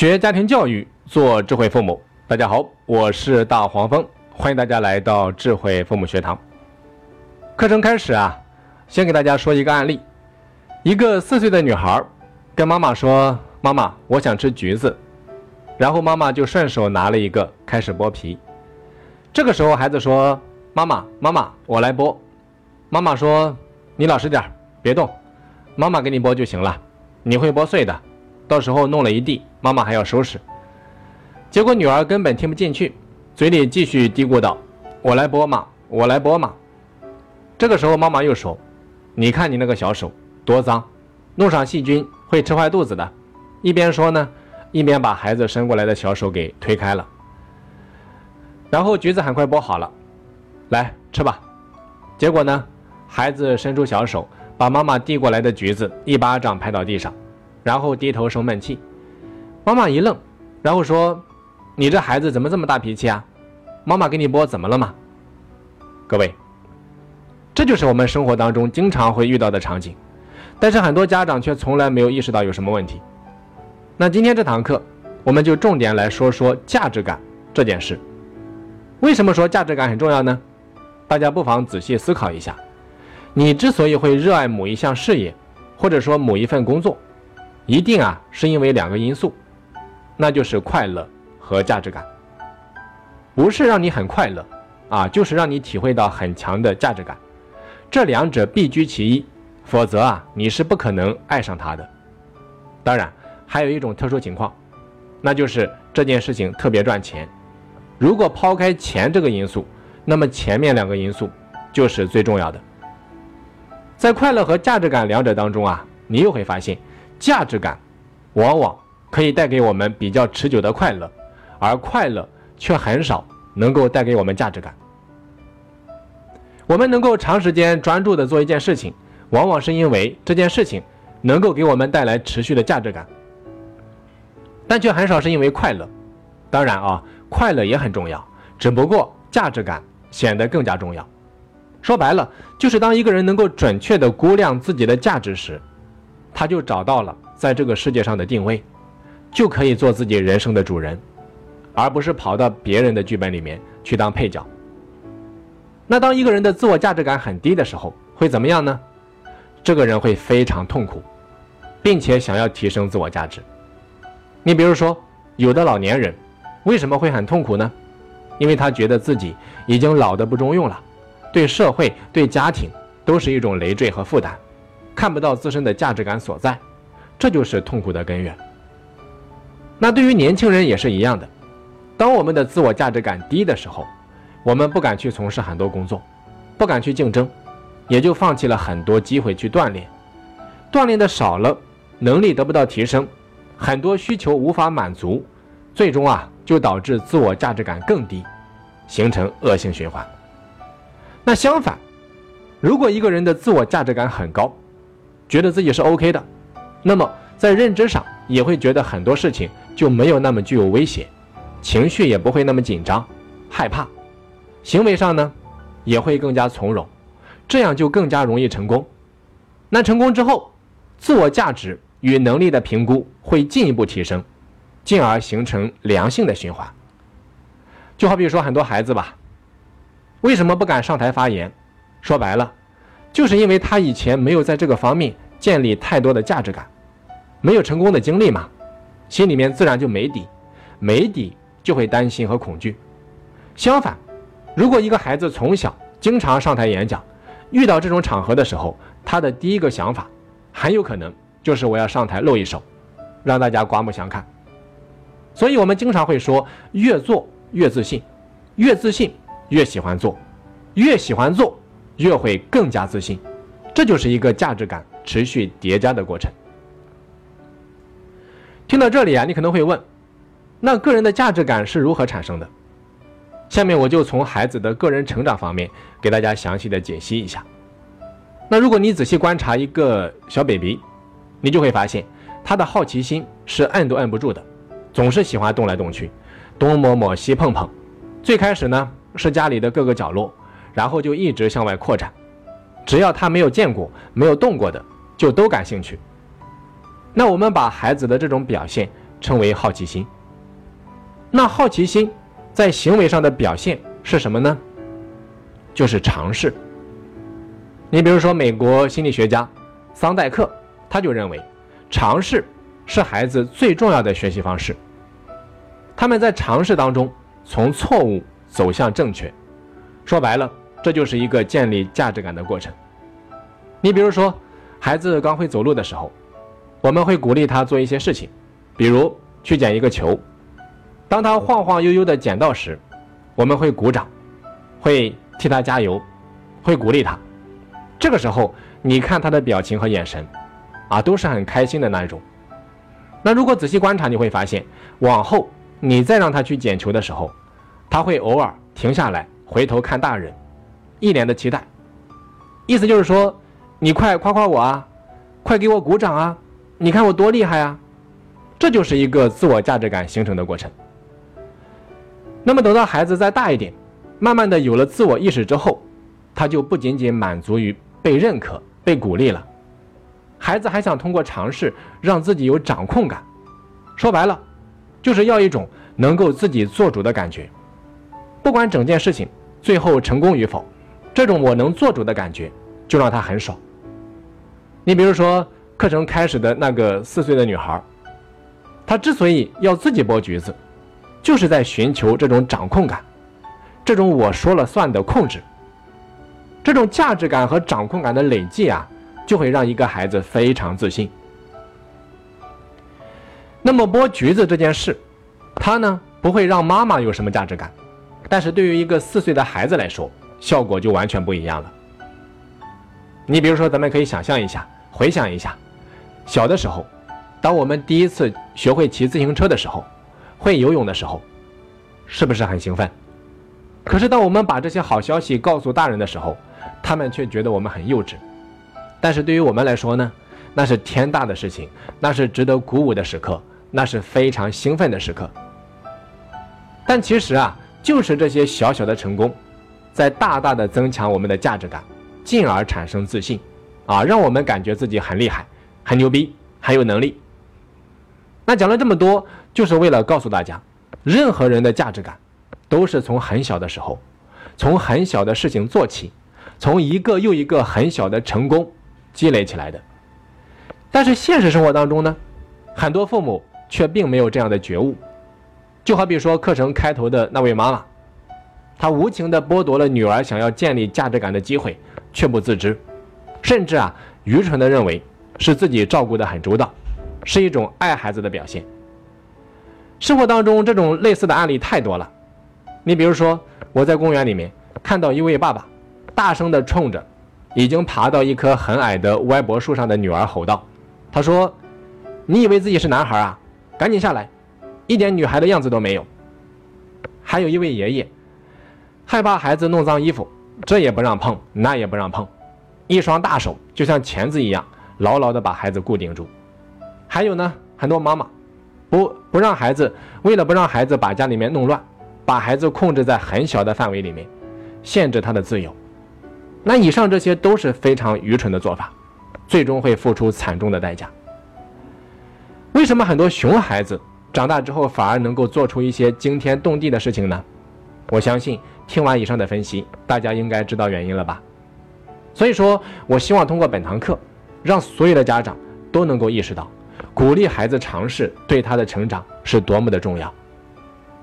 学家庭教育，做智慧父母。大家好，我是大黄蜂，欢迎大家来到智慧父母学堂。课程开始啊，先给大家说一个案例：一个四岁的女孩跟妈妈说：“妈妈，我想吃橘子。”然后妈妈就顺手拿了一个，开始剥皮。这个时候，孩子说：“妈妈，妈妈，我来剥。”妈妈说：“你老实点别动，妈妈给你剥就行了。你会剥碎的，到时候弄了一地，妈妈还要收拾。”结果女儿根本听不进去，嘴里继续嘀咕道：“我来剥嘛，我来剥嘛。”这个时候，妈妈又说：“你看你那个小手多脏，弄上细菌会吃坏肚子的。”一边说呢，一边把孩子伸过来的小手给推开了。然后橘子很快剥好了，来吃吧。结果呢，孩子伸出小手，把妈妈递过来的橘子一巴掌拍到地上，然后低头生闷气。妈妈一愣，然后说：“你这孩子怎么这么大脾气啊？妈妈给你播怎么了嘛？”各位，这就是我们生活当中经常会遇到的场景，但是很多家长却从来没有意识到有什么问题。那今天这堂课，我们就重点来说说价值感这件事。为什么说价值感很重要呢？大家不妨仔细思考一下。你之所以会热爱某一项事业，或者说某一份工作，一定啊是因为两个因素，那就是快乐和价值感。不是让你很快乐啊，就是让你体会到很强的价值感。这两者必居其一，否则啊你是不可能爱上它的。当然，还有一种特殊情况，那就是这件事情特别赚钱。如果抛开钱这个因素，那么前面两个因素就是最重要的。在快乐和价值感两者当中啊，你又会发现，价值感往往可以带给我们比较持久的快乐，而快乐却很少能够带给我们价值感。我们能够长时间专注的做一件事情，往往是因为这件事情能够给我们带来持续的价值感，但却很少是因为快乐。当然啊。快乐也很重要，只不过价值感显得更加重要。说白了，就是当一个人能够准确的估量自己的价值时，他就找到了在这个世界上的定位，就可以做自己人生的主人，而不是跑到别人的剧本里面去当配角。那当一个人的自我价值感很低的时候，会怎么样呢？这个人会非常痛苦，并且想要提升自我价值。你比如说，有的老年人。为什么会很痛苦呢？因为他觉得自己已经老得不中用了，对社会、对家庭都是一种累赘和负担，看不到自身的价值感所在，这就是痛苦的根源。那对于年轻人也是一样的，当我们的自我价值感低的时候，我们不敢去从事很多工作，不敢去竞争，也就放弃了很多机会去锻炼，锻炼的少了，能力得不到提升，很多需求无法满足，最终啊。就导致自我价值感更低，形成恶性循环。那相反，如果一个人的自我价值感很高，觉得自己是 OK 的，那么在认知上也会觉得很多事情就没有那么具有威胁，情绪也不会那么紧张、害怕，行为上呢也会更加从容，这样就更加容易成功。那成功之后，自我价值与能力的评估会进一步提升。进而形成良性的循环。就好比说很多孩子吧，为什么不敢上台发言？说白了，就是因为他以前没有在这个方面建立太多的价值感，没有成功的经历嘛，心里面自然就没底，没底就会担心和恐惧。相反，如果一个孩子从小经常上台演讲，遇到这种场合的时候，他的第一个想法很有可能就是我要上台露一手，让大家刮目相看。所以，我们经常会说，越做越自信，越自信越喜欢做，越喜欢做越会更加自信，这就是一个价值感持续叠加的过程。听到这里啊，你可能会问，那个人的价值感是如何产生的？下面我就从孩子的个人成长方面给大家详细的解析一下。那如果你仔细观察一个小 baby，你就会发现他的好奇心是摁都摁不住的。总是喜欢动来动去，东摸摸西碰碰。最开始呢是家里的各个角落，然后就一直向外扩展。只要他没有见过、没有动过的，就都感兴趣。那我们把孩子的这种表现称为好奇心。那好奇心在行为上的表现是什么呢？就是尝试。你比如说，美国心理学家桑代克，他就认为，尝试是孩子最重要的学习方式。他们在尝试当中，从错误走向正确。说白了，这就是一个建立价值感的过程。你比如说，孩子刚会走路的时候，我们会鼓励他做一些事情，比如去捡一个球。当他晃晃悠悠的捡到时，我们会鼓掌，会替他加油，会鼓励他。这个时候，你看他的表情和眼神，啊，都是很开心的那一种。那如果仔细观察，你会发现，往后你再让他去捡球的时候，他会偶尔停下来，回头看大人，一脸的期待。意思就是说，你快夸夸我啊，快给我鼓掌啊，你看我多厉害啊！这就是一个自我价值感形成的过程。那么等到孩子再大一点，慢慢的有了自我意识之后，他就不仅仅满足于被认可、被鼓励了，孩子还想通过尝试让自己有掌控感。说白了，就是要一种能够自己做主的感觉。不管整件事情最后成功与否，这种我能做主的感觉就让他很爽。你比如说课程开始的那个四岁的女孩，她之所以要自己剥橘子。就是在寻求这种掌控感，这种我说了算的控制，这种价值感和掌控感的累计啊，就会让一个孩子非常自信。那么剥橘子这件事，它呢不会让妈妈有什么价值感，但是对于一个四岁的孩子来说，效果就完全不一样了。你比如说，咱们可以想象一下，回想一下，小的时候，当我们第一次学会骑自行车的时候。会游泳的时候，是不是很兴奋？可是当我们把这些好消息告诉大人的时候，他们却觉得我们很幼稚。但是对于我们来说呢，那是天大的事情，那是值得鼓舞的时刻，那是非常兴奋的时刻。但其实啊，就是这些小小的成功，在大大的增强我们的价值感，进而产生自信，啊，让我们感觉自己很厉害、很牛逼、很有能力。那讲了这么多。就是为了告诉大家，任何人的价值感，都是从很小的时候，从很小的事情做起，从一个又一个很小的成功积累起来的。但是现实生活当中呢，很多父母却并没有这样的觉悟。就好比说课程开头的那位妈妈，她无情地剥夺了女儿想要建立价值感的机会，却不自知，甚至啊愚蠢地认为是自己照顾得很周到，是一种爱孩子的表现。生活当中这种类似的案例太多了，你比如说我在公园里面看到一位爸爸，大声地冲着已经爬到一棵很矮的歪脖树上的女儿吼道：“他说，你以为自己是男孩啊？赶紧下来，一点女孩的样子都没有。”还有一位爷爷，害怕孩子弄脏衣服，这也不让碰，那也不让碰，一双大手就像钳子一样，牢牢的把孩子固定住。还有呢，很多妈妈。不不让孩子，为了不让孩子把家里面弄乱，把孩子控制在很小的范围里面，限制他的自由。那以上这些都是非常愚蠢的做法，最终会付出惨重的代价。为什么很多熊孩子长大之后反而能够做出一些惊天动地的事情呢？我相信听完以上的分析，大家应该知道原因了吧？所以说我希望通过本堂课，让所有的家长都能够意识到。鼓励孩子尝试，对他的成长是多么的重要。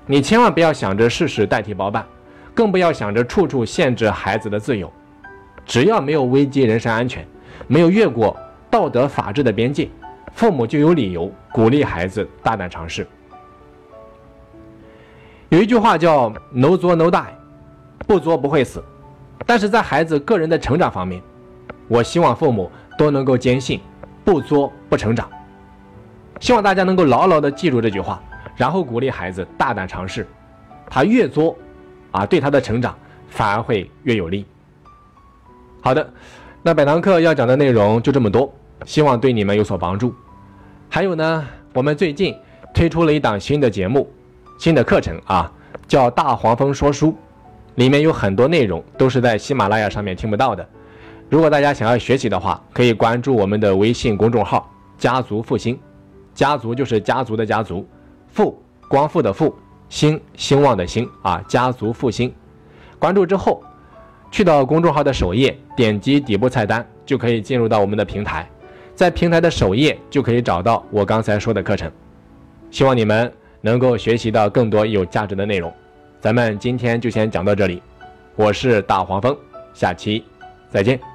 你千万不要想着事事代替包办，更不要想着处处限制孩子的自由。只要没有危及人身安全，没有越过道德法治的边界，父母就有理由鼓励孩子大胆尝试。有一句话叫 “no 作 no die”，不作不会死。但是在孩子个人的成长方面，我希望父母都能够坚信，不作不成长。希望大家能够牢牢地记住这句话，然后鼓励孩子大胆尝试。他越作，啊，对他的成长反而会越有利。好的，那本堂课要讲的内容就这么多，希望对你们有所帮助。还有呢，我们最近推出了一档新的节目，新的课程啊，叫《大黄蜂说书》，里面有很多内容都是在喜马拉雅上面听不到的。如果大家想要学习的话，可以关注我们的微信公众号“家族复兴”。家族就是家族的家族，复光复的复，兴兴旺的兴啊，家族复兴。关注之后，去到公众号的首页，点击底部菜单就可以进入到我们的平台，在平台的首页就可以找到我刚才说的课程。希望你们能够学习到更多有价值的内容。咱们今天就先讲到这里，我是大黄蜂，下期再见。